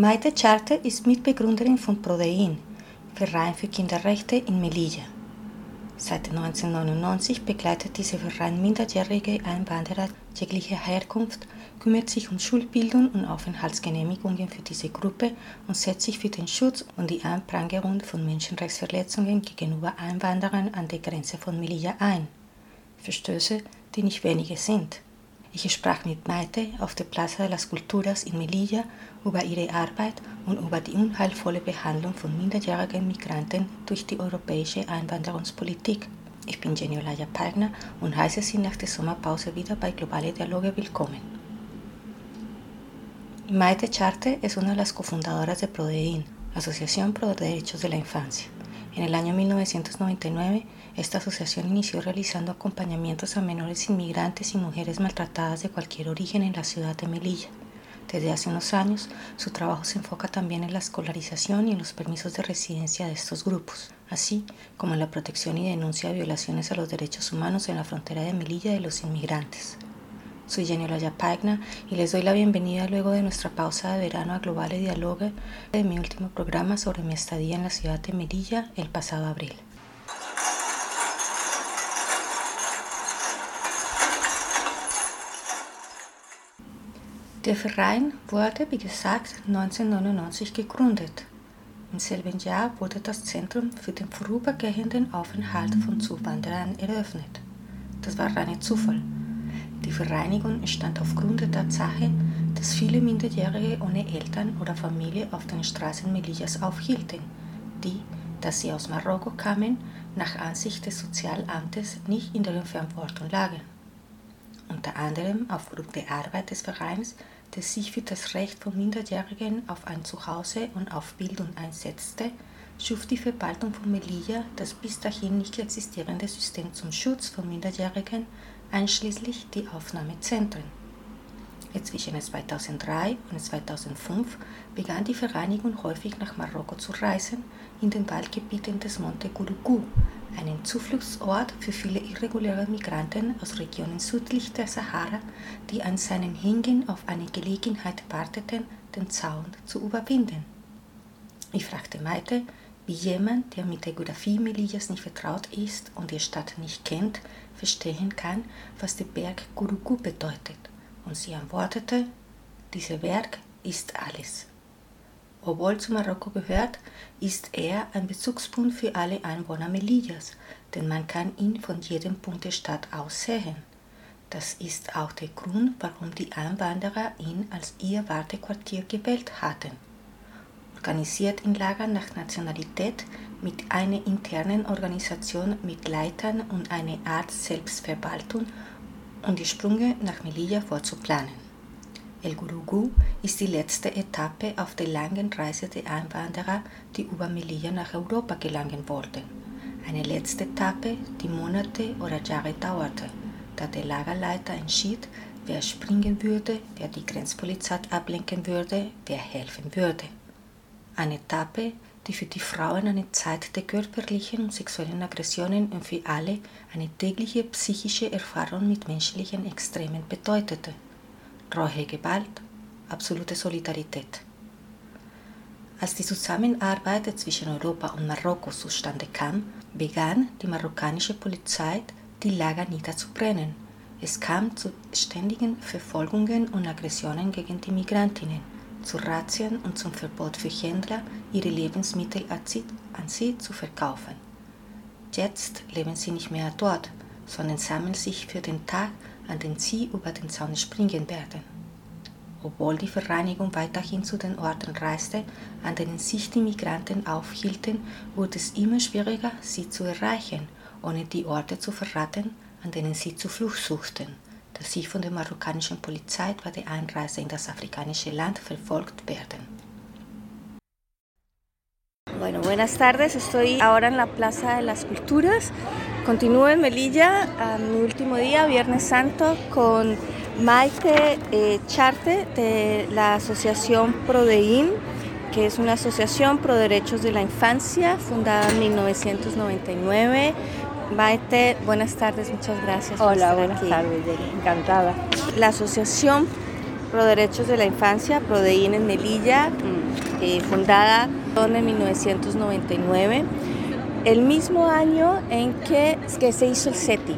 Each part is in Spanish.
Maite Charte ist Mitbegründerin von Prodein, Verein für Kinderrechte in Melilla. Seit 1999 begleitet dieser Verein minderjährige Einwanderer jeglicher Herkunft, kümmert sich um Schulbildung und Aufenthaltsgenehmigungen für diese Gruppe und setzt sich für den Schutz und die Anprangerung von Menschenrechtsverletzungen gegenüber Einwanderern an der Grenze von Melilla ein. Verstöße, die nicht wenige sind. Ich sprach mit Maite auf der Plaza de las Culturas in Melilla über ihre Arbeit und über die unheilvolle Behandlung von minderjährigen Migranten durch die europäische Einwanderungspolitik. Ich bin Jenny Olaya Pagner und heiße Sie nach der Sommerpause wieder bei Globale Dialoge willkommen. Maite Charte es una de las cofundadoras de PRODEIN, Asociación Pro Derechos de la Infancia. En el año 1999, esta asociación inició realizando acompañamientos a menores inmigrantes y mujeres maltratadas de cualquier origen en la ciudad de Melilla. Desde hace unos años, su trabajo se enfoca también en la escolarización y en los permisos de residencia de estos grupos, así como en la protección y denuncia de violaciones a los derechos humanos en la frontera de Melilla de los inmigrantes. Soy Jenny Olaya Pagna y les doy la bienvenida luego de nuestra pausa de verano a Globale Dialogue de mi último programa sobre mi estadía en la ciudad de Melilla el pasado abril. Der Verein wurde, wie gesagt, 1999 gegründet. Im selben Jahr wurde das Zentrum für den vorübergehenden Aufenthalt von Zuwanderern eröffnet. Das war reiner Zufall. Die Vereinigung entstand aufgrund der Tatsache, dass viele Minderjährige ohne Eltern oder Familie auf den Straßen Melillas aufhielten, die, dass sie aus Marokko kamen, nach Ansicht des Sozialamtes nicht in deren Verantwortung lagen. Unter anderem aufgrund der Arbeit des Vereins, der sich für das Recht von Minderjährigen auf ein Zuhause und auf Bildung einsetzte, schuf die Verwaltung von Melilla das bis dahin nicht existierende System zum Schutz von Minderjährigen, einschließlich die Aufnahmezentren. Zwischen 2003 und 2005 begann die Vereinigung häufig nach Marokko zu reisen, in den Waldgebieten des Monte Goulougou, einen Zufluchtsort für viele irreguläre Migranten aus Regionen südlich der Sahara, die an seinem Hingehen auf eine Gelegenheit warteten, den Zaun zu überwinden. Ich fragte Maite, wie jemand, der mit der Geografie Melillas nicht vertraut ist und die Stadt nicht kennt, verstehen kann, was der Berg Goulougou bedeutet. Und sie antwortete, dieser Berg ist alles. Obwohl zu Marokko gehört, ist er ein Bezugspunkt für alle Einwohner Melillas, denn man kann ihn von jedem Punkt der Stadt aus sehen. Das ist auch der Grund, warum die Einwanderer ihn als ihr Wartequartier gewählt hatten. Organisiert in Lagern nach Nationalität mit einer internen Organisation mit Leitern und einer Art Selbstverwaltung, um die Sprünge nach Melilla vorzuplanen. El Gurugú ist die letzte Etappe auf der langen Reise der Einwanderer, die über Melilla nach Europa gelangen wollten. Eine letzte Etappe, die Monate oder Jahre dauerte, da der Lagerleiter entschied, wer springen würde, wer die Grenzpolizei ablenken würde, wer helfen würde. Eine Etappe, die für die Frauen eine Zeit der körperlichen und sexuellen Aggressionen und für alle eine tägliche psychische Erfahrung mit menschlichen Extremen bedeutete. Rohe Gewalt, absolute Solidarität. Als die Zusammenarbeit zwischen Europa und Marokko zustande kam, begann die marokkanische Polizei, die Lager niederzubrennen. Es kam zu ständigen Verfolgungen und Aggressionen gegen die Migrantinnen, zu Razzien und zum Verbot für Händler, ihre Lebensmittel an sie zu verkaufen. Jetzt leben sie nicht mehr dort, sondern sammeln sich für den Tag, an dem sie über den Zaun springen werden. Obwohl die Vereinigung weiterhin zu den Orten reiste, an denen sich die Migranten aufhielten, wurde es immer schwieriger, sie zu erreichen, ohne die Orte zu verraten, an denen sie Zuflucht suchten, da sie von der marokkanischen Polizei bei der Einreise in das afrikanische Land verfolgt werden. Bueno, buenas tardes. Estoy ahora en la Plaza de las Culturas. Continúo en Melilla, a mi último día, Viernes Santo, con Maite eh, Charte de la Asociación Prodein, que es una asociación pro derechos de la infancia fundada en 1999. Maite, buenas tardes, muchas gracias. Hola, buenas tardes, encantada. La Asociación Pro Derechos de la Infancia, Prodein en Melilla, mm, eh, fundada en 1999, el mismo año en que, que se hizo el CETI.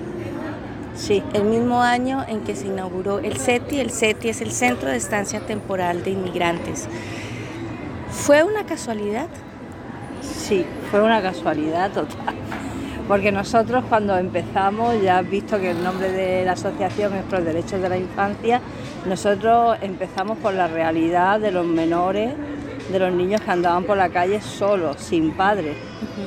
Sí, el mismo año en que se inauguró el CETI. El CETI es el Centro de Estancia Temporal de Inmigrantes. ¿Fue una casualidad? Sí, fue una casualidad total. Porque nosotros cuando empezamos, ya has visto que el nombre de la asociación es Pro Derechos de la Infancia, nosotros empezamos por la realidad de los menores de los niños que andaban por la calle solos, sin padres.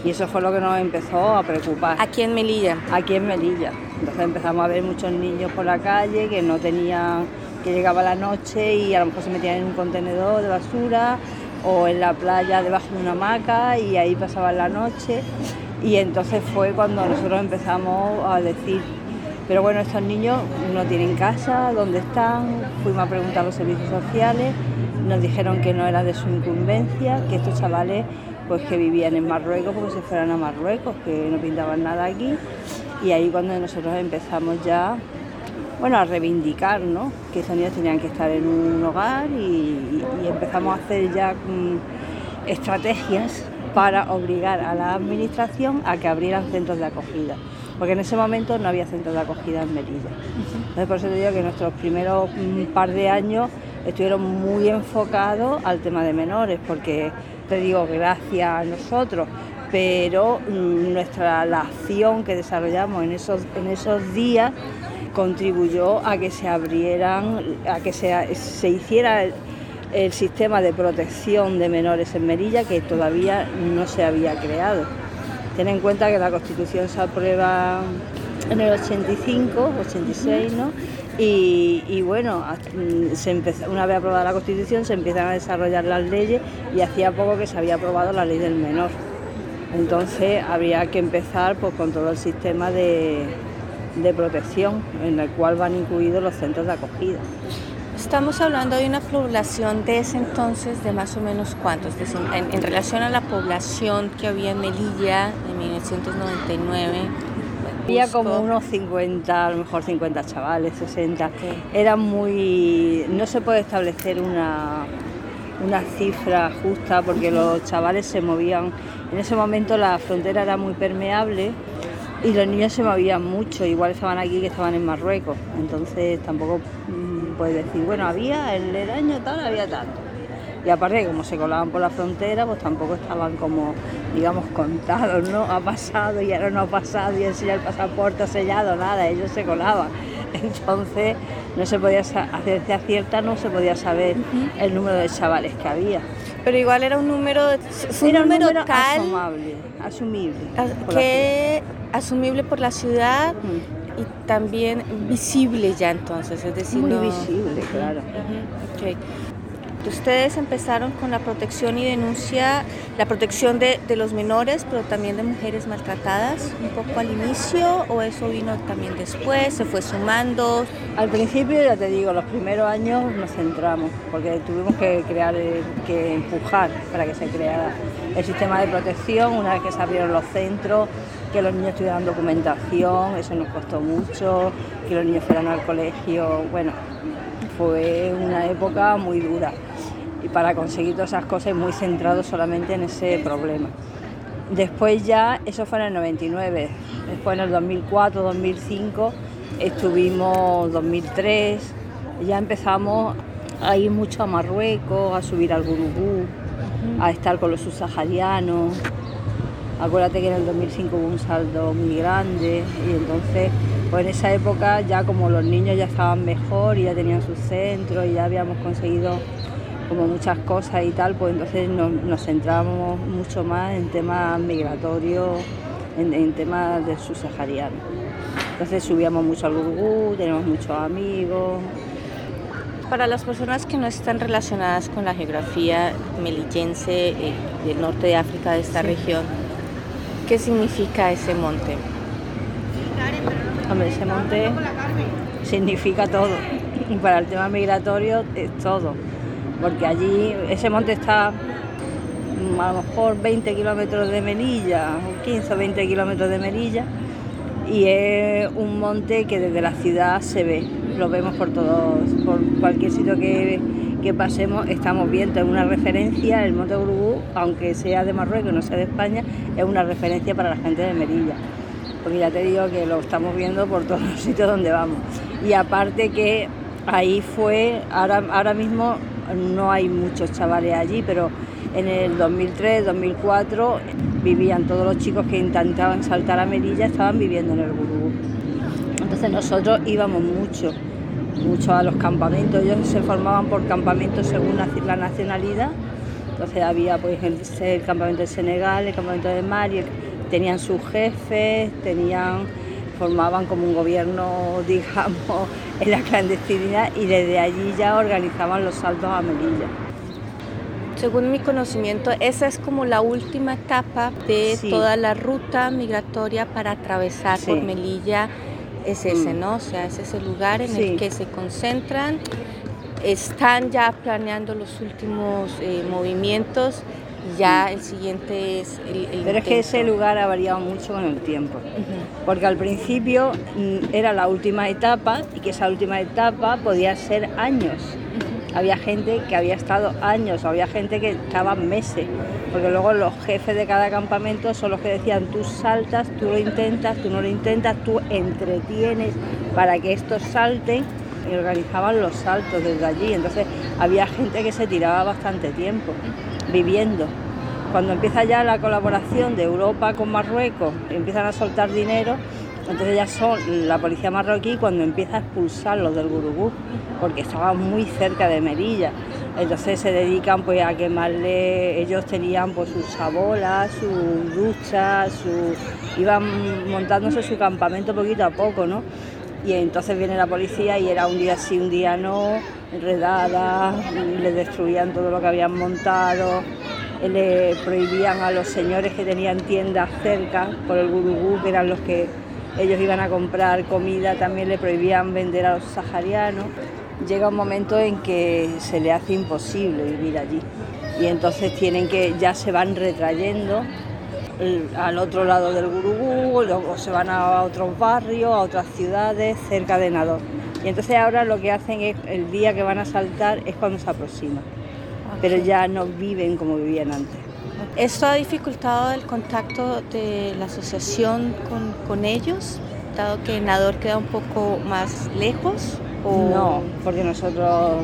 Y eso fue lo que nos empezó a preocupar. ¿Aquí en Melilla? Aquí en Melilla. Entonces empezamos a ver muchos niños por la calle que no tenían, que llegaba la noche y a lo mejor se metían en un contenedor de basura o en la playa debajo de una hamaca y ahí pasaban la noche. Y entonces fue cuando nosotros empezamos a decir, pero bueno, estos niños no tienen casa, ¿dónde están? Fuimos a preguntar a los servicios sociales nos dijeron que no era de su incumbencia, que estos chavales pues que vivían en Marruecos porque se fueran a Marruecos, que no pintaban nada aquí. Y ahí cuando nosotros empezamos ya bueno, a reivindicar ¿no? que estos niños tenían que estar en un hogar y, empezamos a hacer ya mm, estrategias para obligar a la administración a que abrieran centros de acogida, porque en ese momento no había centros de acogida en Melilla. Entonces por eso te digo que nuestros primeros mm, par de años estuvieron muy enfocados al tema de menores, porque te digo, gracias a nosotros, pero mm, nuestra la acción que desarrollamos en esos, en esos días contribuyó a que se abrieran, a que se, se hiciera el, el, sistema de protección de menores en Merilla que todavía no se había creado. Ten en cuenta que la Constitución se aprueba en el 85, 86, ¿no? Y, bueno, mm, se una vez aprobada la Constitución se empiezan a desarrollar las leyes y hacía poco que se había aprobado la ley del menor. Entonces habría que empezar pues, con todo el sistema de, protección en el cual van incluidos los centros de acogida. Estamos hablando de una población de ese entonces de más o menos cuántos, en, en relación a la población que había en Melilla en 1999 había como unos 50, a lo mejor 50 chavales, 60. Era muy. No se puede establecer una, una cifra justa porque los chavales se movían. En ese momento la frontera era muy permeable y los niños se movían mucho, igual estaban aquí que estaban en Marruecos. Entonces tampoco puedes decir, bueno, había el, el año tal, había tanto. Y aparte, como se colaban por la frontera, pues tampoco estaban como, digamos, contados, ¿no? Ha pasado y ahora no ha pasado y enseña el pasaporte sellado, nada, ellos se colaban. Entonces no se podía a ciencia cierta no se podía saber el número de chavales que había. Pero igual era un número, fue un Era un número, número tal asomable, asumible. a- por la que asumible por la ciudad. Y también visible ya entonces, es decir, Muy no- visible, claro. Ujú, ok. Ustedes empezaron con la protección y denuncia, la protección de, de los menores, pero también de mujeres maltratadas, un poco al inicio, o eso vino también después, se fue sumando. Al principio, ya te digo, los primeros años nos centramos, porque tuvimos que crear, que empujar para que se creara el sistema de protección, una vez que se abrieron los centros, que los niños tuvieran documentación, eso nos costó mucho, que los niños fueran al colegio, bueno, fue una época muy dura y para conseguir todas esas cosas muy centrado solamente en ese problema. Después ya, eso fue en el 99, después en el 2004, 2005, estuvimos 2003, ya empezamos a ir mucho a Marruecos, a subir al Gurugú, a estar con los subsaharianos. Acuérdate que en el 2005 hubo un saldo muy grande y entonces, pues en esa época ya como los niños ya estaban mejor y ya tenían sus centros y ya habíamos conseguido como muchas cosas y tal, pues entonces nos, nos centramos mucho más en temas migratorios, en, en temas del subsahariano. Entonces subíamos mucho al Gurugú, tenemos muchos amigos, Para las personas que no están relacionadas con la geografía melillense eh, del norte de África, de esta región, ¿qué significa ese monte? Hombre, ese monte significa todo. Y para el tema migratorio es todo. Porque allí ese monte está mm, a lo mejor 20 kilómetros de Melilla, o 15 o 20 kilómetros de Melilla. Y es un monte que desde la ciudad se ve. Lo vemos por todos, por cualquier sitio que, que pasemos, estamos viendo. Es una referencia, el monte Urubú, aunque sea de Marruecos, no sea de España, es una referencia para la gente de Melilla porque ya te digo que lo estamos viendo por todos los sitios donde vamos. Y aparte que ahí fue, ahora, ahora mismo no hay muchos chavales allí, pero en el 2003, 2004 vivían todos los chicos que intentaban saltar a Melilla, estaban viviendo en el Gurugú. Entonces nosotros íbamos mucho, mucho a los campamentos, ellos se formaban por campamentos según la nacionalidad. Entonces había pues el, el campamento de Senegal, el campamento de Mali, el- tenían sus jefes, tenían, formaban como un gobierno, digamos, en la clandestinidad y desde allí ya organizaban los saltos a Melilla. Según mi conocimiento, esa es como la última etapa de Sí. toda la ruta migratoria para atravesar por. Melilla. Es ese, Mm. ¿no? O sea, es ese lugar en Sí. el que se concentran. Están ya planeando los últimos eh, movimientos y ya el siguiente es el, el Pero es que ese lugar ha variado mucho con el tiempo. Porque al principio mm, era la última etapa y que esa última etapa podía ser años. Había gente que había estado años, había gente que estaba meses, porque luego los jefes de cada campamento son los que decían, tú saltas, tú lo intentas, tú no lo intentas, tú entretienes para que estos salten y organizaban los saltos desde allí. Entonces había gente que se tiraba bastante tiempo viviendo. Cuando empieza ya la colaboración de Europa con Marruecos, empiezan a soltar dinero, entonces ya son la policía marroquí cuando empieza a expulsarlos del Gurugú, porque estaban muy cerca de Melilla. Entonces se dedican pues a quemarle, ellos tenían pues sus sabolas, sus duchas, su, iban montándose su campamento poquito a poco, ¿no? Y entonces viene la policía y era un día sí, un día no, redadas, les destruían todo lo que habían montado, le prohibían a los señores que tenían tiendas cerca por el gurugú, que eran los que ellos iban a comprar comida, también le prohibían vender a los saharianos. Llega un momento en que se le hace imposible vivir allí y entonces tienen que, ya se van retrayendo al otro lado del Gurugú, luego se van a otros barrios, a otras ciudades cerca de Nador. Y entonces ahora lo que hacen es, el día que van a saltar es cuando se aproximan, pero ya no viven como vivían antes. Esto ha dificultado el contacto de la asociación con, con ellos, dado que Nador queda un poco más lejos. O... No, porque nosotros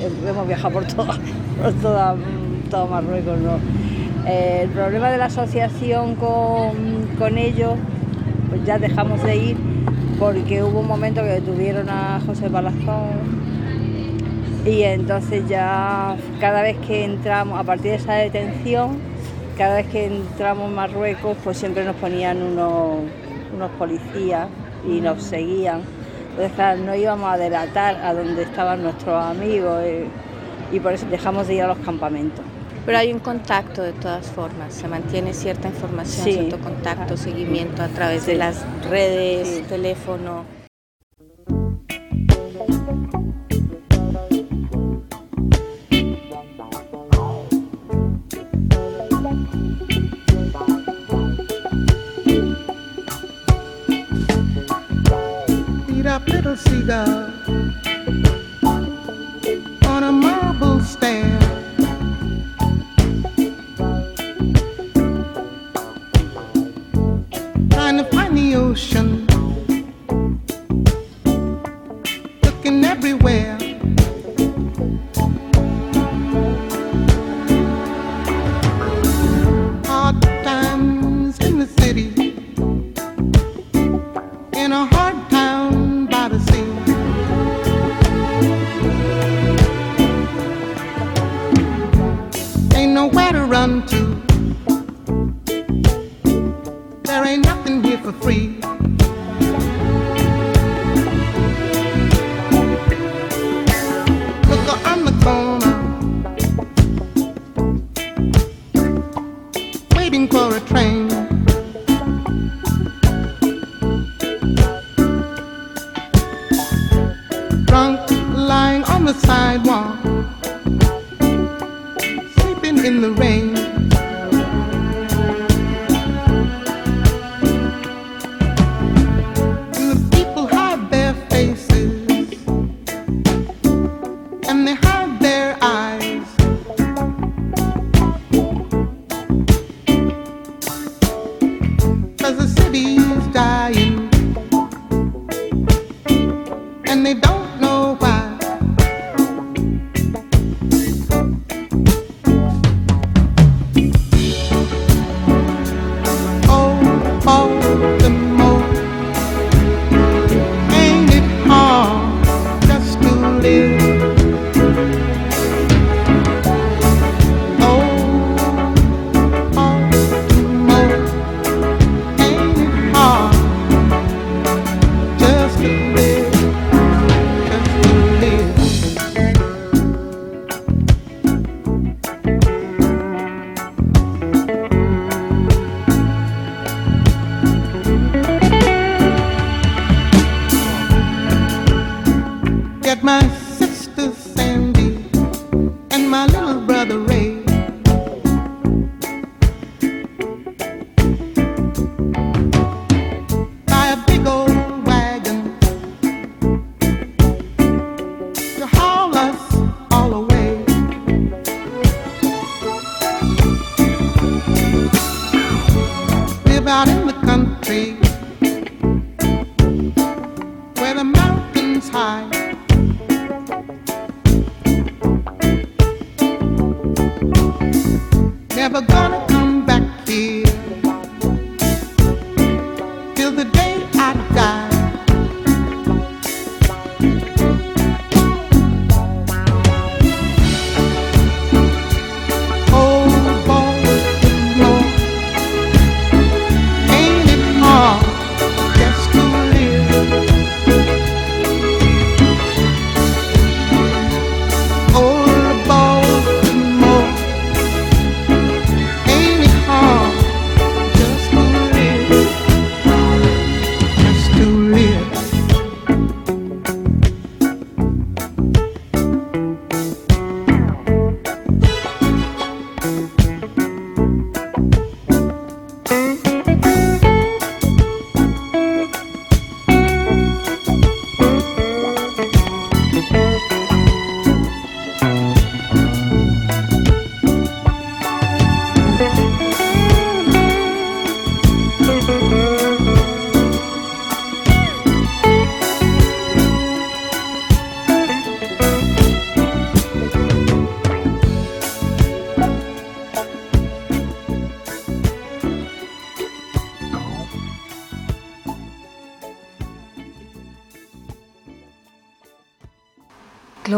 eh, hemos viajado por toda, por todo Marruecos. ¿no? Eh, el problema de la asociación con, con ellos, pues ya dejamos de ir porque hubo un momento que detuvieron a José Palazón y entonces ya cada vez que entramos, a partir de esa detención, cada vez que entramos en Marruecos, pues siempre nos ponían unos, unos policías y nos seguían. Entonces, claro, no íbamos a delatar a donde estaban nuestros amigos eh, y por eso dejamos de ir a los campamentos. Pero hay un contacto de todas formas, se mantiene cierta información, cierto contacto, ah. seguimiento a través de las redes, sí. teléfono.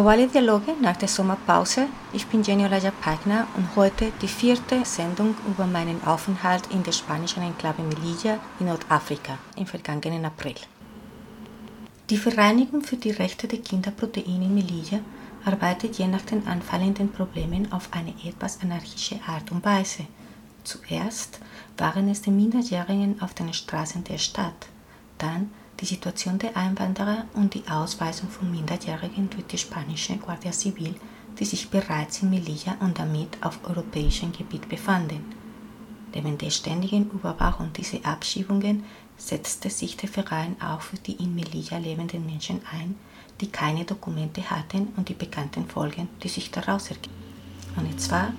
Globale Dialoge nach der Sommerpause. Ich bin Jenny Olaja Pagner und heute die vierte Sendung über meinen Aufenthalt in der spanischen Enklave Melilla in Nordafrika im vergangenen April. Die Vereinigung für die Rechte der Kinderproteine in Melilla arbeitet je nach den anfallenden Problemen auf eine etwas anarchische Art und Weise. Zuerst waren es die Minderjährigen auf den Straßen der Stadt, dann die Situation der Einwanderer und die Ausweisung von Minderjährigen durch die spanische Guardia Civil, die sich bereits in Melilla und damit auf europäischem Gebiet befanden. Neben der ständigen Überwachung dieser Abschiebungen setzte sich der Verein auch für die in Melilla lebenden Menschen ein, die keine Dokumente hatten und die bekannten Folgen, die sich daraus ergeben. Und zwar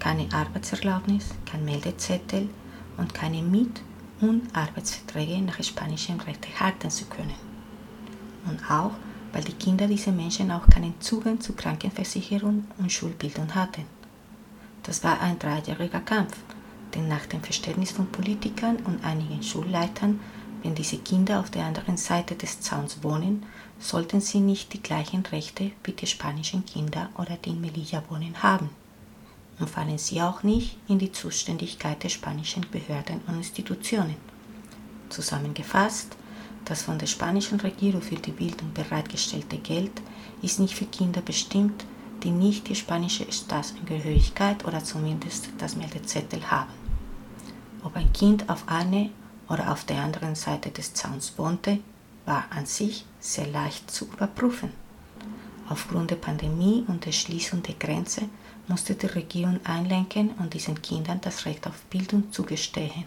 keine Arbeitserlaubnis, kein Meldezettel und keine Miet- und Arbeitsverträge nach spanischem Recht erhalten zu können. Und auch, weil die Kinder dieser Menschen auch keinen Zugang zu Krankenversicherung und Schulbildung hatten. Das war ein dreijähriger Kampf, denn nach dem Verständnis von Politikern und einigen Schulleitern, wenn diese Kinder auf der anderen Seite des Zauns wohnen, sollten sie nicht die gleichen Rechte wie die spanischen Kinder oder die in Melilla wohnen haben und fallen sie auch nicht in die Zuständigkeit der spanischen Behörden und Institutionen. Zusammengefasst, das von der spanischen Regierung für die Bildung bereitgestellte Geld ist nicht für Kinder bestimmt, die nicht die spanische Staatsangehörigkeit oder zumindest das Meldezettel haben. Ob ein Kind auf einer oder auf der anderen Seite des Zauns wohnte, war an sich sehr leicht zu überprüfen. Aufgrund der Pandemie und der Schließung der Grenze musste die Regierung einlenken und diesen Kindern das Recht auf Bildung zugestehen.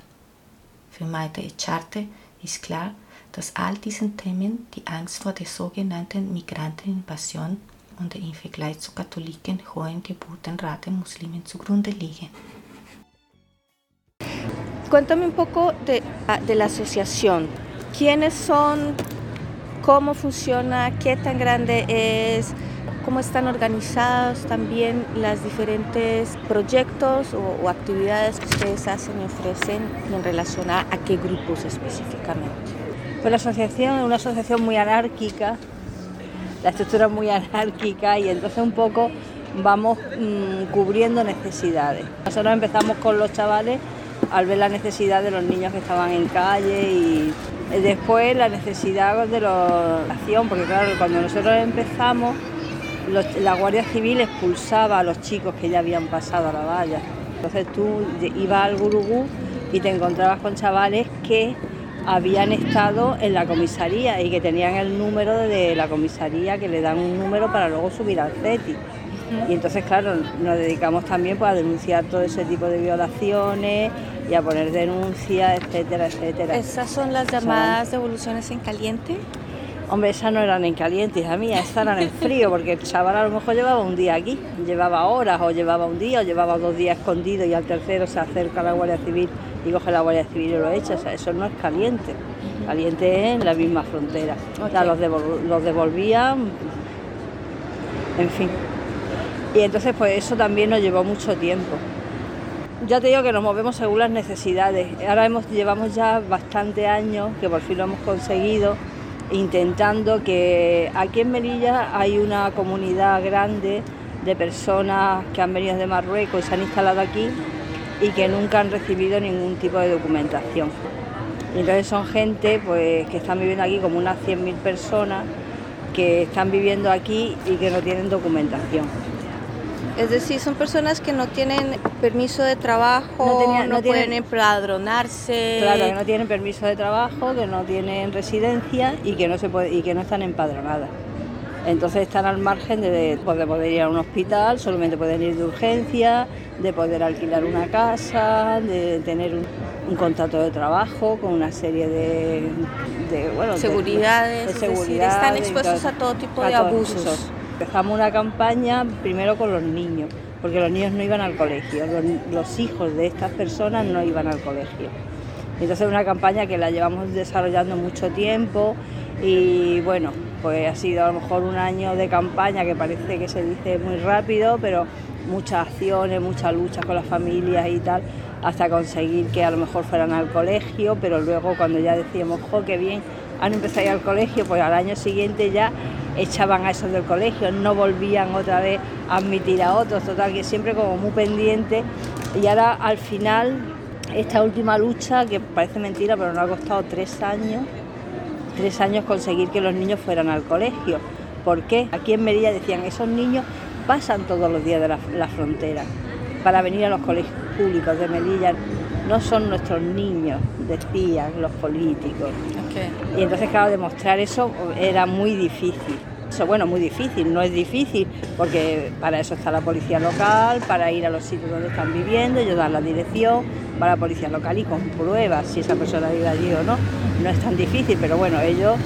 Für Maite Echarte ist klar, dass all diesen Themen die Angst vor der sogenannten Migranteninvasion und der im Vergleich zu Katholiken hohen Geburtenrate Muslimen zugrunde liegen. Cuéntame un poco de, de la asociación. ¿Quiénes son? ¿Cómo funciona? ¿Qué tan grande es? Cómo están organizados también los diferentes proyectos o, actividades que ustedes hacen y ofrecen en relación a, a qué grupos específicamente. Pues la asociación es una asociación muy anárquica, la estructura es muy anárquica y entonces un poco vamos mmm, cubriendo necesidades. Nosotros empezamos con los chavales al ver la necesidad de los niños que estaban en calle y después la necesidad de la acción, porque claro, cuando nosotros empezamos los, la Guardia Civil expulsaba a los chicos que ya habían pasado a la valla. Entonces tú ibas al Gurugú y te encontrabas con chavales que habían estado en la comisaría y que tenían el número de la comisaría que le dan un número para luego subir al CETI. Y entonces, claro, nos dedicamos también pues, a denunciar todo ese tipo de violaciones y a poner denuncias, etcétera, etcétera. ¿Esas son las llamadas devoluciones en caliente? Hombre, esas no eran en caliente, hija mía, esas eran en frío, porque el chaval a lo mejor llevaba un día aquí, llevaba horas, o llevaba un día, o llevaba dos días escondido y al tercero se acerca a la Guardia Civil y coge la Guardia Civil y lo echa. O sea, eso no es caliente. Caliente es en la misma frontera. Okay. O sea, los, devol los devolvían, en fin. Y entonces, pues eso también nos llevó mucho tiempo. Ya te digo que nos movemos según las necesidades. Ahora hemos, llevamos ya bastante años, que por fin lo hemos conseguido, intentando que aquí en Melilla hay una comunidad grande de personas que han venido de Marruecos y se han instalado aquí y que nunca han recibido ningún tipo de documentación. Entonces son gente pues, que están viviendo aquí como unas 100.000 personas que están viviendo aquí y que no tienen documentación. Es decir, son personas que no tienen permiso de trabajo, no, tenía, no, no pueden tienen, empadronarse. Claro, que no tienen permiso de trabajo, que no tienen residencia y que no se puede, y que no están empadronadas. Entonces están al margen de, pues, de poder ir a un hospital, solamente pueden ir de urgencia, de poder alquilar una casa, de tener un, un contrato de trabajo con una serie de, de bueno, seguridades, de, seguridad, decir, están expuestos a todo tipo de abusos. Empezamos una campaña primero con los niños, porque los niños no iban al colegio, los, hijos de estas personas no iban al colegio. Entonces una campaña que la llevamos desarrollando mucho tiempo y bueno, pues ha sido a lo mejor un año de campaña que parece que se dice muy rápido, pero muchas acciones, muchas luchas con las familias y tal, hasta conseguir que a lo mejor fueran al colegio, pero luego cuando ya decíamos, jo, qué bien, han empezado a ir al colegio, pues al año siguiente ya echaban a esos del colegio, no volvían otra vez a admitir a otros, total que siempre como muy pendiente y ahora al final esta última lucha, que parece mentira, pero nos ha costado tres años, tres años conseguir que los niños fueran al colegio. ¿Por qué? Aquí en Merilla decían, esos niños pasan todos los días de la, la frontera para venir a los colegios públicos de Melilla. No son nuestros niños, decían los políticos. Y entonces, claro, demostrar eso era muy difícil. Eso, bueno, muy difícil, no es difícil, porque para eso está la policía local, para ir a los sitios donde están viviendo, ellos dan la dirección, va la policía local y comprueba si esa persona vive allí o no. No es tan difícil, pero bueno, ellos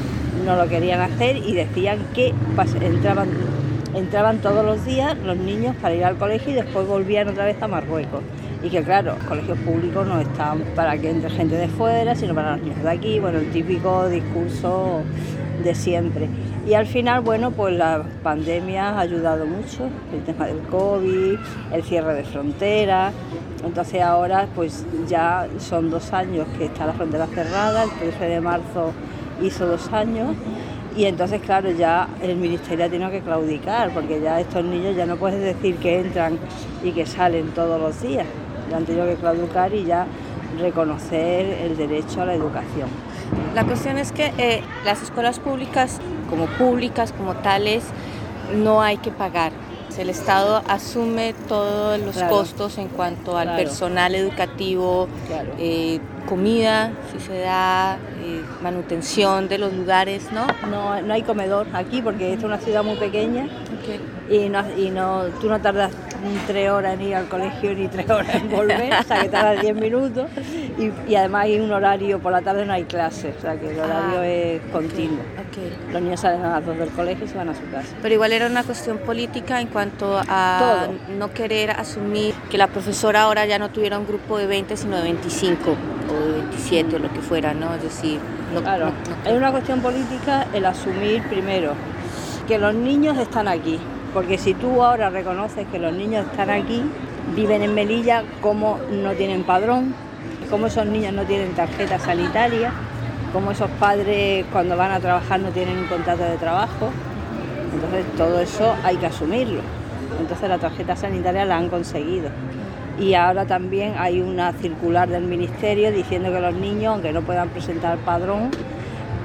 no lo querían hacer y decían que entraban, entraban todos los días los niños para ir al colegio y después volvían otra vez a Marruecos. Y que claro, los colegios públicos no están para que entre gente de fuera, sino para los niños de aquí, bueno, el típico discurso de siempre. Y al final, bueno, pues la pandemia ha ayudado mucho, el tema del COVID, el cierre de fronteras. Entonces ahora pues ya son dos años que está la frontera cerrada, el 13 de marzo hizo dos años y entonces claro ya el ministerio ha tenido que claudicar porque ya estos niños ya no puedes decir que entran y que salen todos los días, ya han tenido que claudicar y ya reconocer el derecho a la educación. La cuestión es que eh, las escuelas públicas, como públicas, como tales, no hay que pagar. El Estado asume todos los Claro. costos en cuanto al Claro. personal educativo, Claro. eh, comida, si se da, eh, manutención de los lugares, ¿no? No, no hay comedor aquí porque es una ciudad muy pequeña y, no, y no, tú no tardas tres horas en ir al colegio ni tres horas en volver, o sea que tardas diez minutos y, y además hay un horario, por la tarde no hay clases, o sea que el horario Ah, es continuo. Los niños salen a las dos del colegio y se van a su casa. Pero igual era una cuestión política en cuanto a Todo. no querer asumir que la profesora ahora ya no tuviera un grupo de 20, sino de 25 o de 27 o lo que fuera, ¿no? Es decir, no, Claro, no- no- es una cuestión política el asumir primero que los niños están aquí, porque si tú ahora reconoces que los niños están aquí, viven en Melilla, como no tienen padrón, como esos niños no tienen tarjeta sanitaria, como esos padres cuando van a trabajar no tienen un contrato de trabajo, entonces todo eso hay que asumirlo. Entonces la tarjeta sanitaria la han conseguido. Y ahora también hay una circular del ministerio diciendo que los niños, aunque no puedan presentar padrón,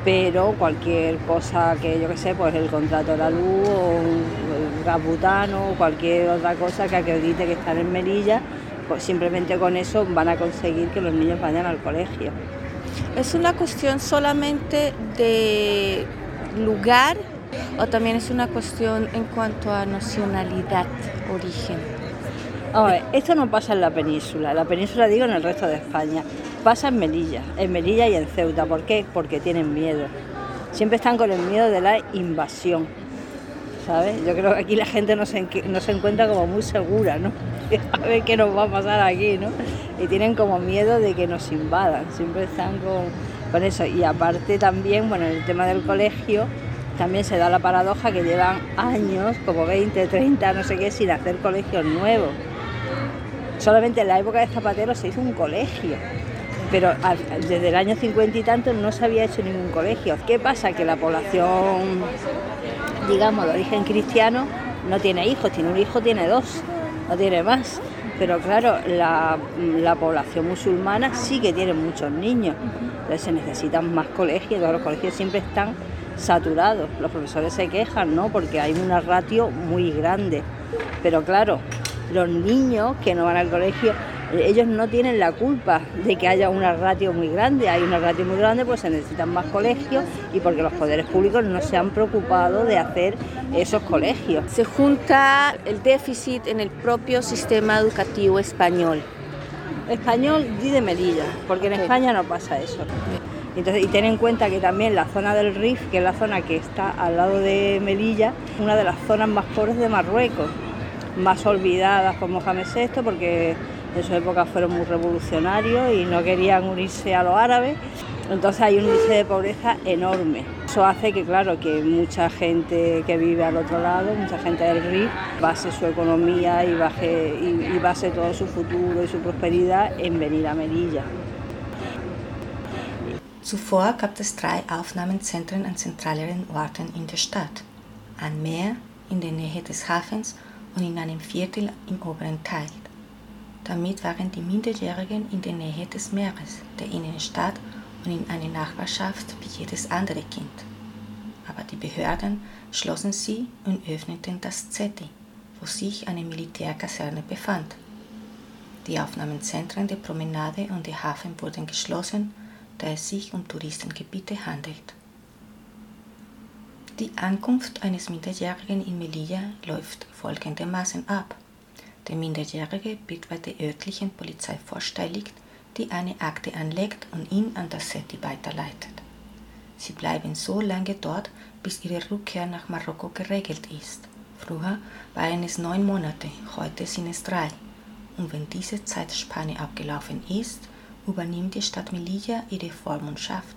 pero cualquier cosa que yo que sé, pues el contrato de la luz o el gas butano o cualquier otra cosa que acredite que están en Melilla, pues simplemente con eso van a conseguir que los niños vayan al colegio. ¿Es una cuestión solamente de lugar o también es una cuestión en cuanto a nacionalidad, origen? A ver, esto no pasa en la península, la península digo en el resto de España, pasa en Melilla, en Melilla y en Ceuta. ¿Por qué? Porque tienen miedo. Siempre están con el miedo de la invasión, Yo creo que aquí la gente no se, encuentra como muy segura, ¿no? A ver qué nos va a pasar aquí, ¿no? Y tienen como miedo de que nos invadan, siempre están con, con eso. Y aparte también, bueno, en el tema del colegio, también se da la paradoja que llevan años, como 20, 30, no sé qué, sin hacer colegios nuevos. Solamente en la época de Zapatero se hizo un colegio, pero desde el año 50 y tanto no se había hecho ningún colegio. ¿Qué pasa? Que la población, digamos, de origen cristiano no tiene hijos, tiene un hijo, tiene dos, no tiene más. Pero claro, la, la población musulmana sí que tiene muchos niños, entonces se necesitan más colegios, todos los colegios siempre están saturados, los profesores se quejan, ¿no? Porque hay una ratio muy grande. Pero claro, los niños que no van al colegio, ellos no tienen la culpa de que haya una ratio muy grande. Hay una ratio muy grande, pues se necesitan más colegios y porque los poderes públicos no se han preocupado de hacer esos colegios. Se junta el déficit en el propio sistema educativo español. Español, di de Melilla, porque en. España no pasa eso. Entonces, y ten en cuenta que también la zona del Rif, que es la zona que está al lado de Melilla, una de las zonas más pobres de Marruecos, más olvidadas por Mohamed VI, porque en su época fueron muy revolucionarios y no querían unirse a los árabes. Entonces hay un índice de pobreza enorme. Eso hace que, claro, que mucha gente que vive al otro lado, mucha gente del Rif, base su economía y, baje, y, y base todo su futuro y su prosperidad en venir a Melilla. Zuvor gab es drei Aufnahmezentren an zentraleren Orten in der Stadt. am Meer, in der Nähe des Hafens und in einem Viertel im oberen Teil. Damit waren die Minderjährigen in der Nähe des Meeres, der Innenstadt und in einer Nachbarschaft wie jedes andere Kind. Aber die Behörden schlossen sie und öffneten das ZETI, wo sich eine Militärkaserne befand. Die Aufnahmezentren der Promenade und der Hafen wurden geschlossen, da es sich um Touristengebiete handelt. Die Ankunft eines Minderjährigen in Melilla läuft folgendermaßen ab. Der Minderjährige wird bei der örtlichen Polizei vorstellig, die eine Akte anlegt und ihn an das SETI weiterleitet. Sie bleiben so lange dort, bis ihre Rückkehr nach Marokko geregelt ist. Früher waren es neun Monate, heute sind es drei. Und wenn diese Zeitspanne abgelaufen ist, übernimmt die Stadt Melilla ihre Vormundschaft.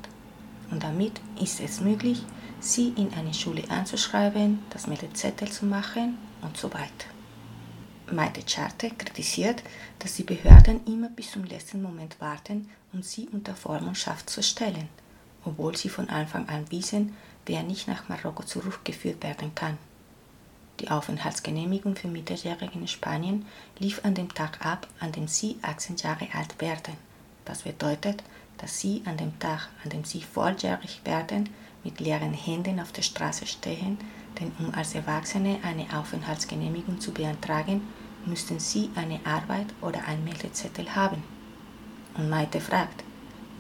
Und damit ist es möglich, sie in eine Schule anzuschreiben, das Meldezettel zu machen und so weiter. Maite Charte kritisiert, dass die Behörden immer bis zum letzten Moment warten, um sie unter Vormundschaft zu stellen, obwohl sie von Anfang an wissen, wer nicht nach Marokko zurückgeführt werden kann. Die Aufenthaltsgenehmigung für Minderjährige in Spanien lief an dem Tag ab, an dem sie 18 Jahre alt werden. Das bedeutet, dass sie an dem Tag, an dem sie volljährig werden, mit leeren Händen auf der Straße stehen, denn um als Erwachsene eine Aufenthaltsgenehmigung zu beantragen, müssten sie eine Arbeit oder ein Meldezettel haben. Und Maite fragt,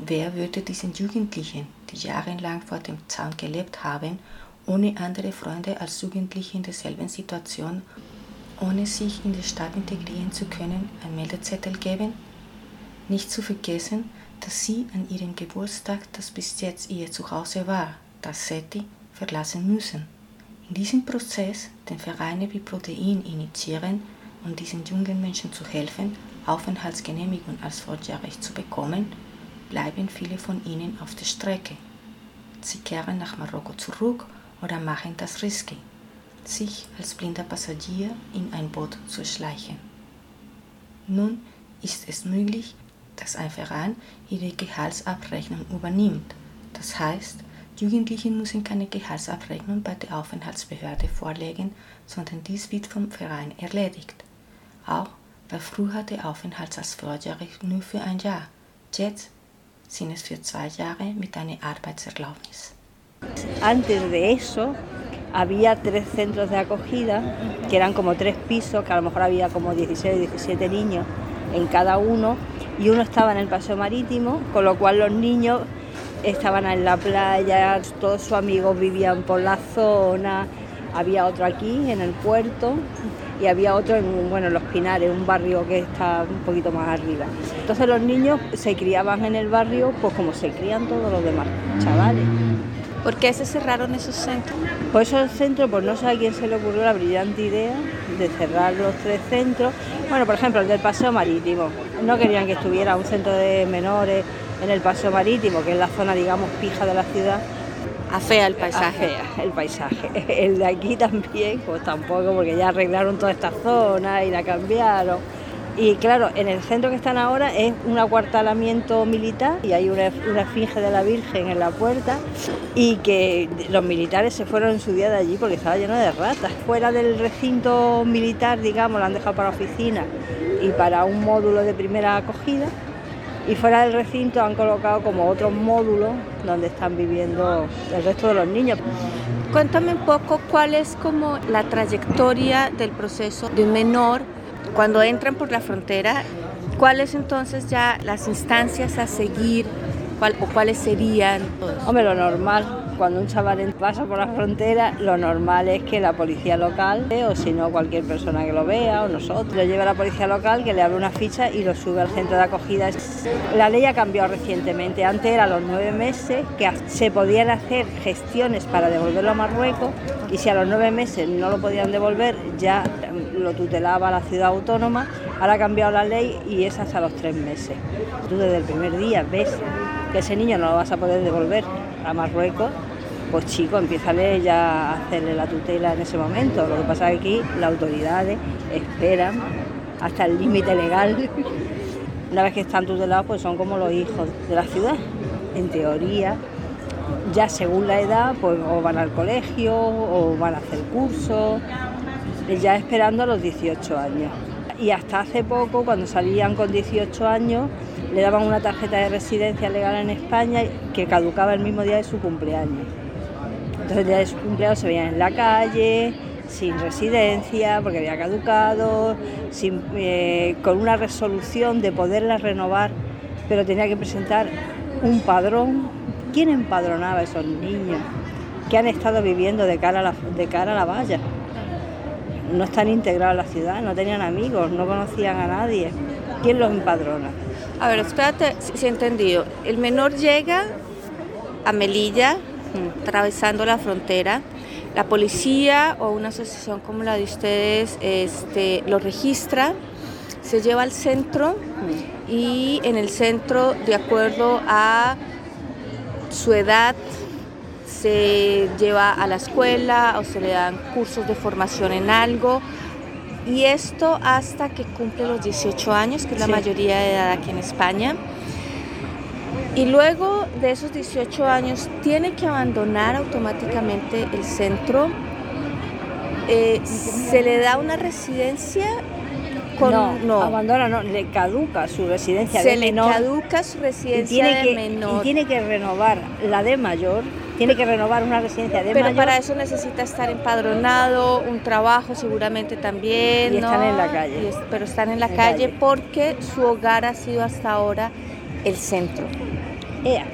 wer würde diesen Jugendlichen, die jahrelang vor dem Zaun gelebt haben, ohne andere Freunde als Jugendliche in derselben Situation, ohne sich in die Stadt integrieren zu können, ein Meldezettel geben? Nicht zu vergessen, dass sie an ihrem Geburtstag, das bis jetzt ihr Zuhause war, das SETI, verlassen müssen. In diesem Prozess den Vereine wie Protein initiieren und diesen jungen Menschen zu helfen, Aufenthaltsgenehmigung als volljährig zu bekommen, bleiben viele von ihnen auf der Strecke. Sie kehren nach Marokko zurück oder machen das risky, sich als blinder Passagier in ein Boot zu schleichen. Nun ist es möglich, dass ein Verein ihre Gehaltsabrechnung übernimmt. Das heißt, Jugendliche müssen keine Gehaltsabrechnung bei der Aufenthaltsbehörde vorlegen, sondern dies wird vom Verein erledigt. Auch weil früher der Aufenthalt als volljährig nur für ein Jahr. Jetzt sind es für zwei Jahre mit einer Arbeitserlaubnis. Antes de eso había tres centros de acogida, que eran como tres pisos, que a lo mejor había como 16 o 17 niños en cada uno, y uno estaba en el paseo marítimo, con lo cual los niños estaban en la playa, todos sus amigos vivían por la zona, había otro aquí en el puerto y había otro en bueno, Los Pinares, un barrio que está un poquito más arriba. Entonces los niños se criaban en el barrio pues como se crían todos los demás chavales. ¿Por qué se cerraron esos centros? Pues esos centros, pues no sé a quién se le ocurrió la brillante idea de cerrar los tres centros. Bueno, por ejemplo, el del paseo marítimo. No querían que estuviera un centro de menores en el paseo marítimo, que es la zona, digamos, pija de la ciudad. Afea el paisaje. Afea el paisaje. El de aquí también, pues tampoco, porque ya arreglaron toda esta zona y la cambiaron. Y claro, en el centro que están ahora es un acuartelamiento militar y hay una, una esfinge de la Virgen en la puerta y que los militares se fueron en su día de allí porque estaba lleno de ratas. Fuera del recinto militar, digamos, lo han dejado para oficina y para un módulo de primera acogida y fuera del recinto han colocado como otros módulos donde están viviendo el resto de los niños. Cuéntame un poco cuál es como la trayectoria del proceso de un menor cuando entran por la frontera, ¿cuáles entonces ya las instancias a seguir cuál, o cuáles serían? Hombre, lo normal, cuando un chaval pasa por la frontera, lo normal es que la policía local, o si no cualquier persona que lo vea, o nosotros, lo lleve a la policía local, que le abre una ficha y lo sube al centro de acogida. La ley ha cambiado recientemente, antes era los nueve meses, que se podían hacer gestiones para devolverlo a Marruecos, y si a los nueve meses no lo podían devolver, ya lo tutelaba la ciudad autónoma, ahora ha cambiado la ley y es hasta los tres meses. Tú desde el primer día ves que ese niño no lo vas a poder devolver a Marruecos, pues chico, empieza ya a hacerle la tutela en ese momento. Lo que pasa es que aquí las autoridades esperan hasta el límite legal. Una vez que están tutelados, pues son como los hijos de la ciudad. En teoría, ya según la edad, pues o van al colegio o van a hacer cursos, ya esperando a los 18 años. Y hasta hace poco, cuando salían con 18 años, le daban una tarjeta de residencia legal en España que caducaba el mismo día de su cumpleaños. Entonces el día de cumpleaños se veían en la calle, sin residencia, porque había caducado, eh, con una resolución de poderla renovar, pero tenía que presentar un padrón. ¿Quién empadronaba a esos niños que han estado viviendo de cara a la, de cara a la valla? No están integrados en la ciudad, no tenían amigos, no conocían a nadie. ¿Quién los empadrona? A ver, espérate, si he entendido. El menor llega a Melilla, atravesando la frontera. La policía o una asociación como la de ustedes este, lo registra, se lleva al centro y en el centro, de acuerdo a su edad, se lleva a la escuela o se le dan cursos de formación en algo. Y esto hasta que cumple los 18 años, que es la mayoría de edad aquí en España. Y luego de esos 18 años tiene que abandonar automáticamente el centro. Eh, se le da una residencia con no, no, abandona, no, le caduca su residencia se de menor. Se le caduca su residencia de que, menor. Y tiene que renovar la de mayor, tiene que renovar una residencia de Pero mayor. para eso necesita estar empadronado, un trabajo seguramente también. Y ¿no? están en la calle. Es, pero están en la calle, calle porque su hogar ha sido hasta ahora el centro. Ea.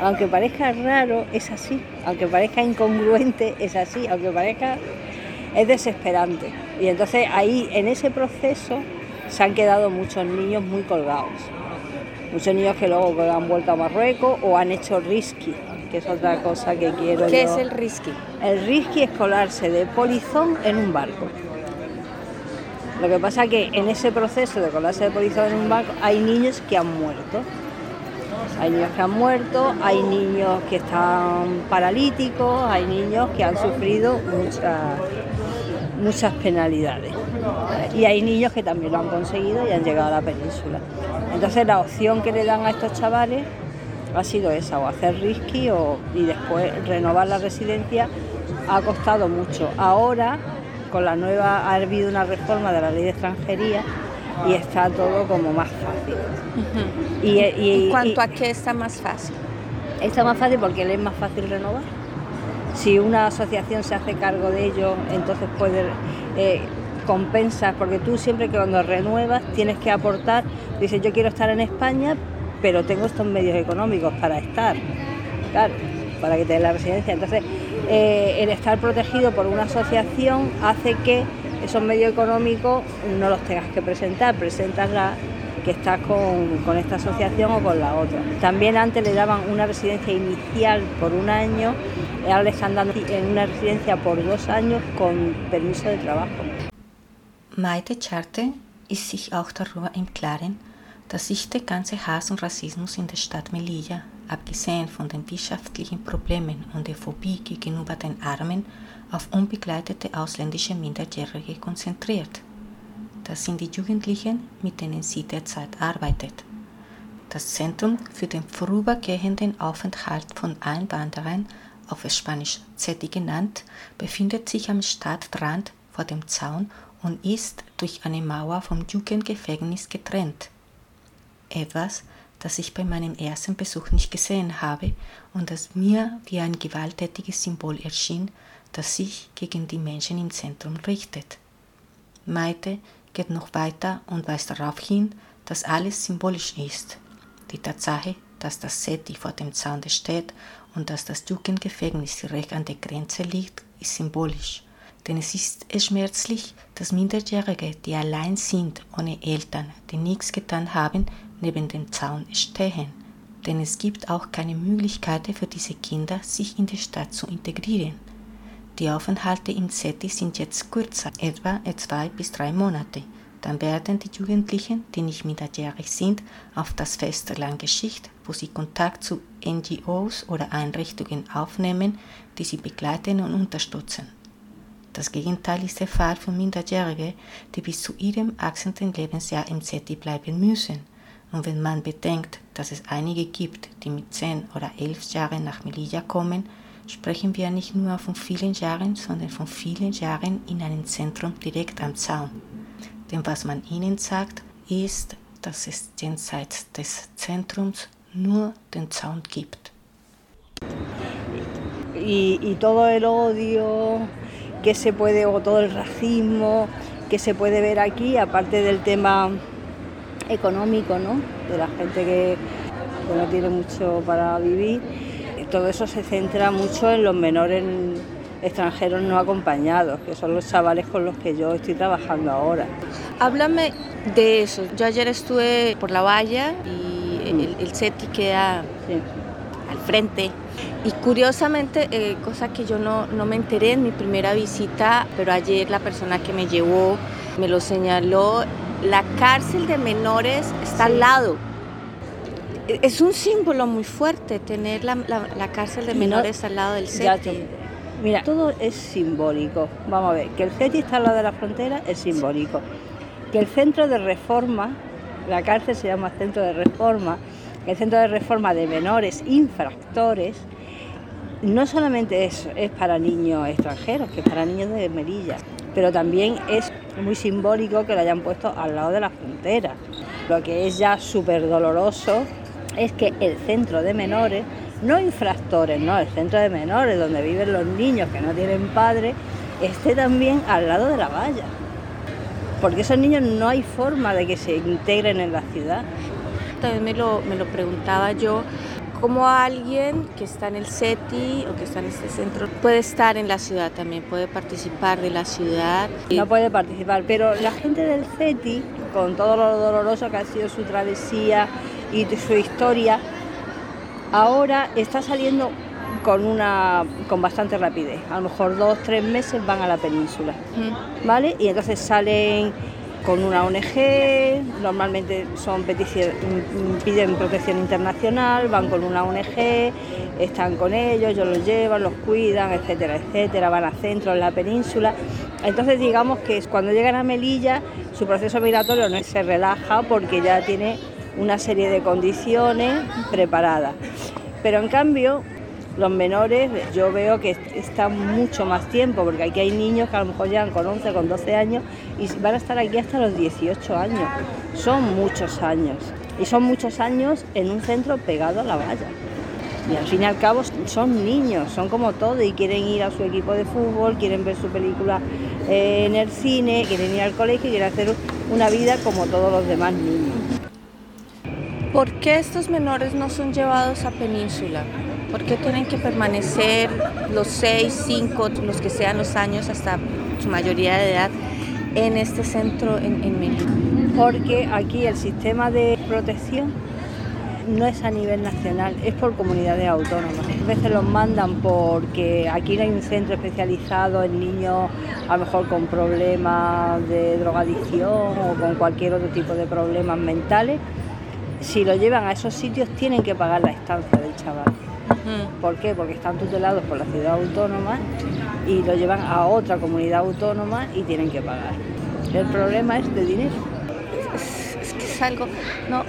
Aunque parezca raro, es así. Aunque parezca incongruente, es así. Aunque parezca, es desesperante. Y entonces ahí, en ese proceso, se han quedado muchos niños muy colgados. Muchos niños que luego han vuelto a Marruecos o han hecho risky, que es otra cosa que quiero ¿Qué yo. es el risky? El risky es colarse de polizón en un barco. Lo que pasa es que en ese proceso de colarse de polizón en un barco hay niños que han muerto. Hay niños que han muerto, hay niños que están paralíticos, hay niños que han sufrido muchas, penalidades. Y hay niños que también lo han conseguido y han llegado a la península. Entonces la opción que le dan a estos chavales ha sido esa, o hacer risky o, y después renovar la residencia ha costado mucho. Ahora, con la nueva, ha habido una reforma de la ley de extranjería y está todo como más fácil. Uh -huh. y, y, ¿En cuanto y, a qué está más fácil? Está más fácil porque le es más fácil renovar. Si una asociación se hace cargo de ello, entonces puede eh, compensar, porque tú siempre que cuando renuevas tienes que aportar, dices yo quiero estar en España, pero tengo estos medios económicos para estar, claro, para que te la residencia. Entonces, eh, el estar protegido por una asociación hace que esos medios económicos no los tengas que presentar, presentas la que estás con, con, esta asociación o con la otra. También antes le daban una residencia inicial por un año, ahora le están dando en una residencia por dos años con permiso de trabajo. Maite Charte ist sich auch darüber im Klaren, dass sich der ganze Hass und Rassismus in der Stadt Melilla, abgesehen von den wirtschaftlichen Problemen und der Phobie gegenüber den Armen, auf unbegleitete ausländische Minderjährige konzentriert. Das sind die Jugendlichen, mit denen sie derzeit arbeitet. Das Zentrum für den vorübergehenden Aufenthalt von Einwanderern, auf Spanisch ZETI genannt, befindet sich am Stadtrand vor dem Zaun und ist durch eine Mauer vom Jugendgefängnis getrennt. Etwas, das ich bei meinem ersten Besuch nicht gesehen habe und das mir wie ein gewalttätiges Symbol erschien, das sich gegen die Menschen im Zentrum richtet. Maite geht noch weiter und weist darauf hin, dass alles symbolisch ist. Die Tatsache, dass das SETI vor dem Zaun steht und dass das Jugendgefängnis direkt an der Grenze liegt, ist symbolisch. Denn es ist schmerzlich, dass Minderjährige, die allein sind, ohne Eltern, die nichts getan haben, neben dem Zaun stehen. Denn es gibt auch keine Möglichkeit für diese Kinder, sich in die Stadt zu integrieren. Die Aufenthalte im SETI sind jetzt kürzer, etwa zwei bis drei Monate. Dann werden die Jugendlichen, die nicht minderjährig sind, auf das Festland geschickt, wo sie Kontakt zu NGOs oder Einrichtungen aufnehmen, die sie begleiten und unterstützen. Das Gegenteil ist der Fall für Minderjährige, die bis zu ihrem 18. Lebensjahr im SETI bleiben müssen. Und wenn man bedenkt, dass es einige gibt, die mit zehn oder elf Jahren nach Melilla kommen, sprechen wir nicht nur von vielen Jahren, sondern von vielen Jahren in einem Zentrum direkt am Zaun. Denn was man ihnen sagt, ist, dass es jenseits des Zentrums nur den Zaun gibt. Y, y todo el odio que se puede, o todo el racismo que se puede ver aquí, aparte del tema económico, ¿no? De la gente que, que no tiene mucho para vivir, todo eso se centra mucho en los menores extranjeros no acompañados, que son los chavales con los que yo estoy trabajando ahora. Háblame de eso. Yo ayer estuve por la valla y el, el SETI queda Sí. al frente. Y curiosamente, eh, cosa que yo no, no me enteré en mi primera visita, pero ayer la persona que me llevó me lo señaló, la cárcel de menores está al lado. Es un símbolo muy fuerte tener la, la- la cárcel de no- menores al lado del te- Mira, todo es simbólico. Vamos a ver, que el CETI está al lado de la frontera es simbólico. Que el centro de reforma, la cárcel se llama centro de reforma, el centro de reforma de menores infractores, no solamente es, es para niños extranjeros, que es para niños de Melilla, pero también es muy simbólico que lo hayan puesto al lado de la frontera. Lo que es ya súper doloroso es que el centro de menores, no infractores, no, el centro de menores donde viven los niños que no tienen padre, esté también al lado de la valla. Porque esos niños no hay forma de que se integren en la ciudad. También me lo, me lo preguntaba yo, ¿cómo alguien que está en el SETI o que está en este centro puede estar en la ciudad también, puede participar de la ciudad? no puede participar. Pero la gente del CETI, con todo lo doloroso que ha sido su travesía y su historia, ahora está saliendo con una con bastante rapidez. A lo mejor dos, tres meses van a la península. ¿Vale? Y entonces salen con una ONG, normalmente son piden protección internacional, van con una ONG, están con ellos, ellos los llevan, los cuidan, etcétera, etcétera, van a centros en la península. Entonces digamos que cuando llegan a Melilla su proceso migratorio no se relaja porque ya tiene una serie de condiciones preparadas. Pero en cambio, los menores yo veo que están mucho más tiempo, porque aquí hay niños que a lo mejor llegan con 11, con 12 años y van a estar aquí hasta los 18 años. Son muchos años. Y son muchos años en un centro pegado a la valla. Y al fin y al cabo son niños, son como todo y quieren ir a su equipo de fútbol, quieren ver su película eh, en el cine, quieren ir al colegio y quieren hacer una vida como todos los demás niños. ¿Por qué estos menores no son llevados a península? ¿Por qué tienen que permanecer los 6, 5, los que sean los años hasta su mayoría de edad en este centro en, en Melilla? Porque aquí el sistema de protección no es a nivel nacional, es por comunidades autónomas. A veces los mandan porque aquí no hay un centro especializado en niños a lo mejor con problemas de drogadicción o con cualquier otro tipo de problemas mentales. Si lo llevan a esos sitios tienen que pagar la estancia del chaval. Mm. ¿Por qué? Porque están tutelados por la ciudad autónoma y lo llevan a otra comunidad autónoma y tienen que pagar. El problema es de dinero. Es, es que es algo, no,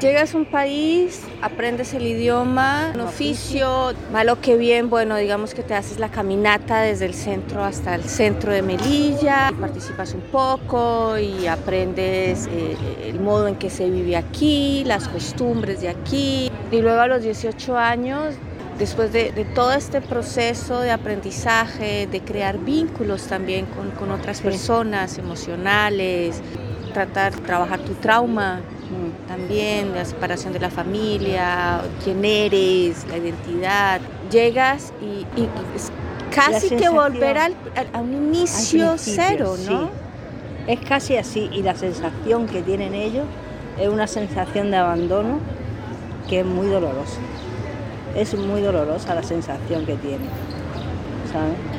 llegas a un país, aprendes el idioma, un oficio, malo que bien, bueno, digamos que te haces la caminata desde el centro hasta el centro de Melilla, participas un poco y aprendes eh, el modo en que se vive aquí, las costumbres de aquí, y luego a los 18 años después de, todo este proceso de aprendizaje, de crear vínculos también con otras personas emocionales, tratar de trabajar tu trauma también, la separación de la familia, quién eres, la identidad. Llegas y, y es casi que volver al, a un inicio cero, ¿no? sí. Es casi así y la sensación que tienen ellos es una sensación de abandono que es muy dolorosa. Es muy dolorosa la sensación que tienen, ¿sabes?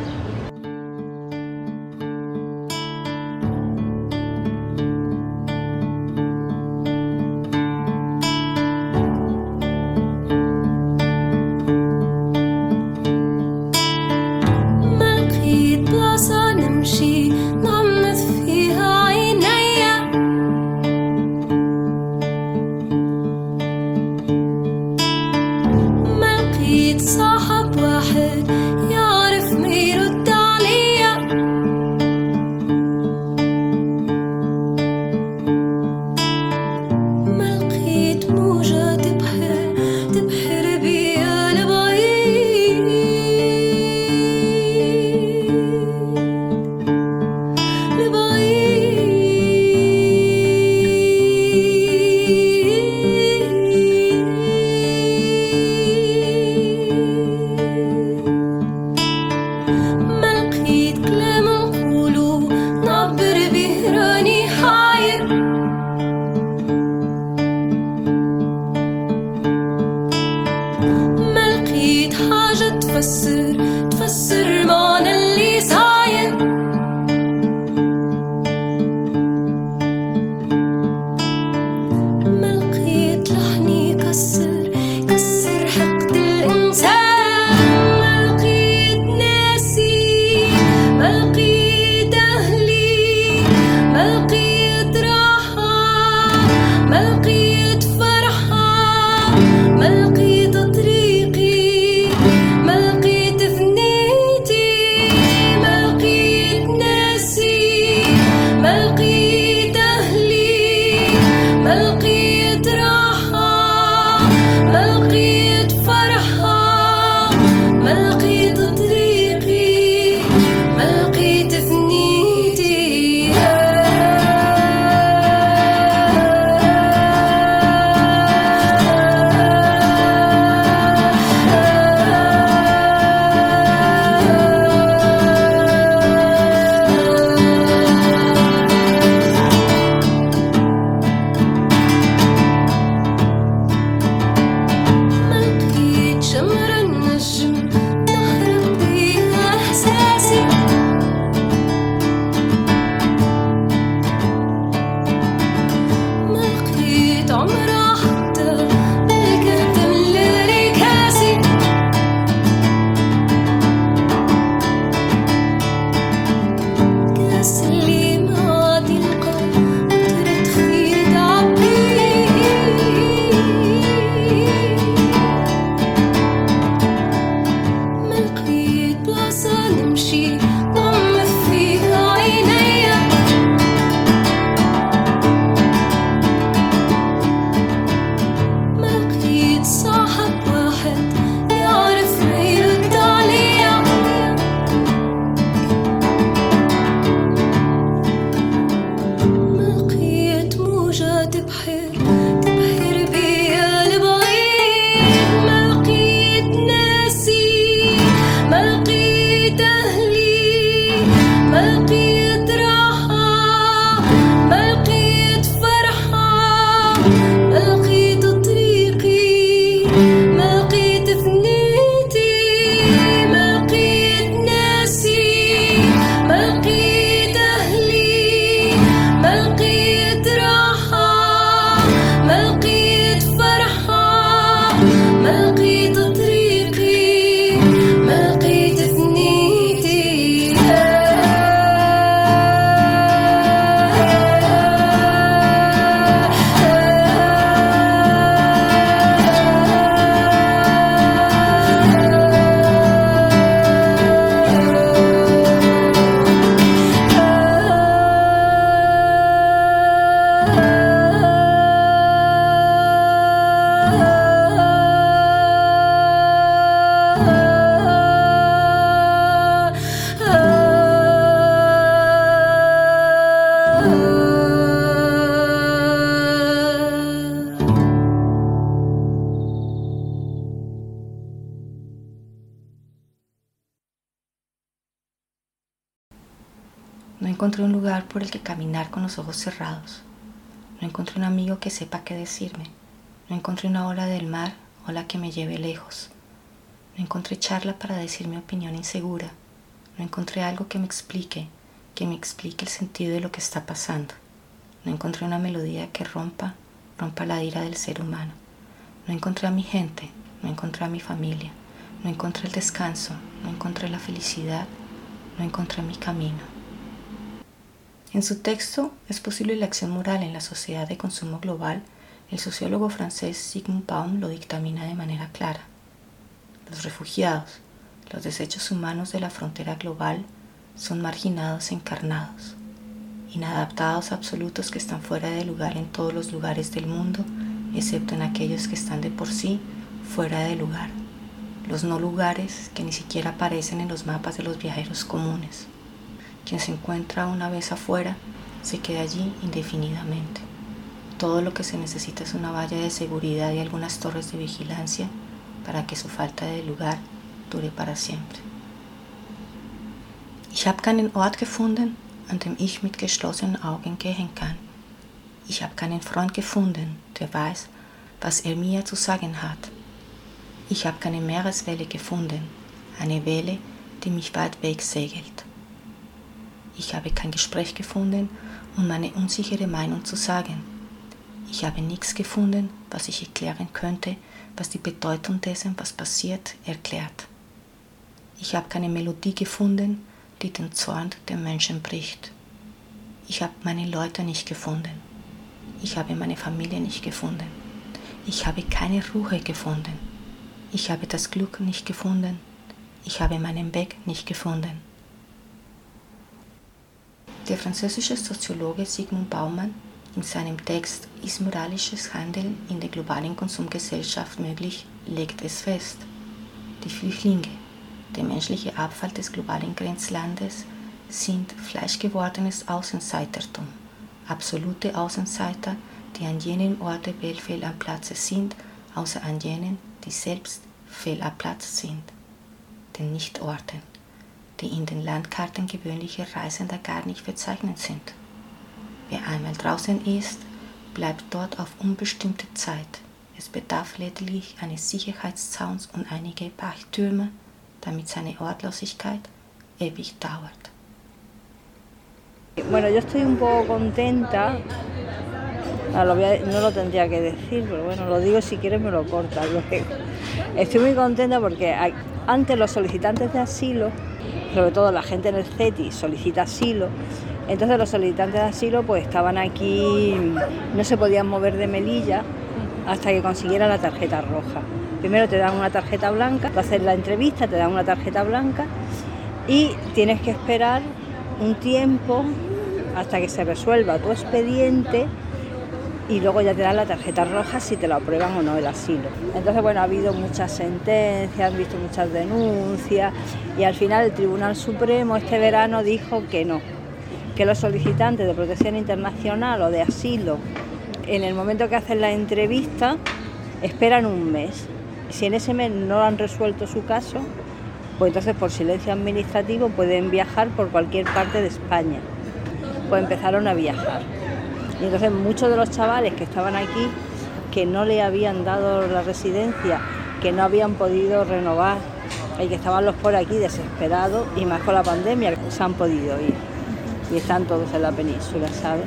song. Ojos cerrados. No encontré un amigo que sepa qué decirme. No encontré una ola del mar, ola que me lleve lejos. No encontré charla para decir mi opinión insegura. No encontré algo que me explique, que me explique el sentido de lo que está pasando. No encontré una melodía que rompa, rompa la ira del ser humano. No encontré a mi gente, no encontré a mi familia, no encontré el descanso, no encontré la felicidad, no encontré mi camino. En su texto ¿Es posible la acción moral en la sociedad de consumo global? El sociólogo francés Sigmund Baum lo dictamina de manera clara. Los refugiados, los desechos humanos de la frontera global, son marginados encarnados, inadaptados absolutos que están fuera de lugar en todos los lugares del mundo, excepto en aquellos que están de por sí fuera de lugar, los no lugares que ni siquiera aparecen en los mapas de los viajeros comunes. Quien se encuentra una vez afuera se queda allí indefinidamente. Todo lo que se necesita es una valla de seguridad y algunas torres de vigilancia para que su falta de lugar dure para siempre. Ich habe keinen Ort gefunden, an dem ich mit geschlossenen Augen gehen kann. Ich habe keinen Freund gefunden, der weiß, was er mir zu sagen hat. Ich habe keine Meereswelle gefunden, eine Welle, die mich weit weg segelt. Ich habe kein Gespräch gefunden, um meine unsichere Meinung zu sagen. Ich habe nichts gefunden, was ich erklären könnte, was die Bedeutung dessen, was passiert, erklärt. Ich habe keine Melodie gefunden, die den Zorn der Menschen bricht. Ich habe meine Leute nicht gefunden. Ich habe meine Familie nicht gefunden. Ich habe keine Ruhe gefunden. Ich habe das Glück nicht gefunden. Ich habe meinen Weg nicht gefunden. Der französische Soziologe Sigmund Baumann in seinem Text Ist moralisches Handeln in der globalen Konsumgesellschaft möglich, legt es fest. Die Flüchtlinge, der menschliche Abfall des globalen Grenzlandes sind fleischgewordenes Außenseitertum, absolute Außenseiter, die an jenen Orten fehl am Platze sind, außer an jenen, die selbst fehl am Platz sind, den Nichtorten, die in den Landkarten gewöhnliche Reisender gar nicht verzeichnet sind. Wer einmal draußen ist, bleibt dort auf unbestimmte Zeit. Es bedarf lediglich eines Sicherheitszauns und einige Pachtürme, damit seine Ortlosigkeit ewig dauert. Bueno, yo estoy un poco contenta, no lo, a, no lo, tendría que decir, pero bueno, lo digo si quieres me lo cortas. Estoy muy contenta porque antes los solicitantes de asilo, sobre todo la gente en el CETI solicita asilo, entonces los solicitantes de asilo pues estaban aquí, no se podían mover de Melilla hasta que consiguieran la tarjeta roja. Primero te dan una tarjeta blanca, tú haces la entrevista, te dan una tarjeta blanca y tienes que esperar un tiempo hasta que se resuelva tu expediente y luego ya te dan la tarjeta roja si te lo aprueban o no el asilo. Entonces, bueno, ha habido muchas sentencias, han visto muchas denuncias y al final el Tribunal Supremo este verano dijo que no, que los solicitantes de protección internacional o de asilo, en el momento que hacen la entrevista, esperan un mes si en ese mes no han resuelto su caso, pues entonces por silencio administrativo pueden viajar por cualquier parte de España. Pues empezaron a viajar. Y entonces muchos de los chavales que estaban aquí, que no le habían dado la residencia, que no habían podido renovar y que estaban los por aquí desesperados y más con la pandemia, se han podido ir. Y están todos en la península, ¿sabes?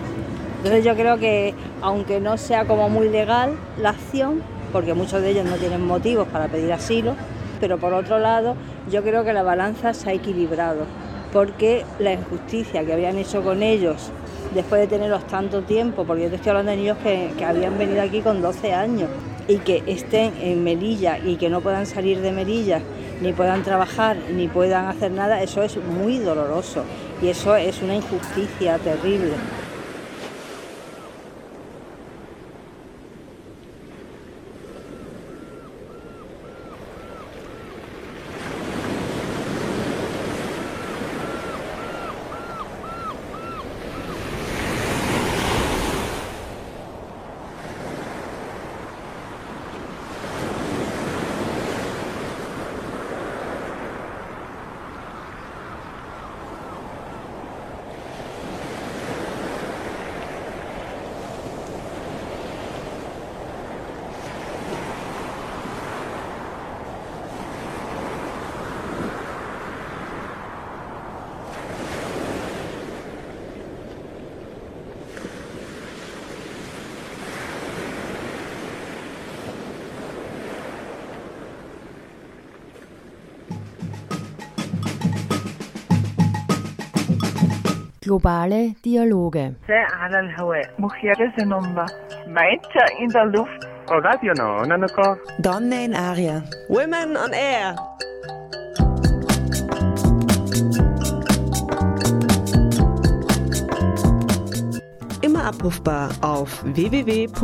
Entonces yo creo que aunque no sea como muy legal la acción, porque muchos de ellos no tienen motivos para pedir asilo, pero por otro lado yo creo que la balanza se ha equilibrado, porque la injusticia que habían hecho con ellos después de tenerlos tanto tiempo, porque yo te estoy hablando de niños que, habían venido aquí con 12 años y que estén en Melilla y que no puedan salir de Melilla, ni puedan trabajar, ni puedan hacer nada, eso es muy doloroso y eso es una injusticia terrible. Globale Dialoge. Meiter in der Luft. Donne in Aria. Women on Air. Immer abrufbar auf www.noso.at.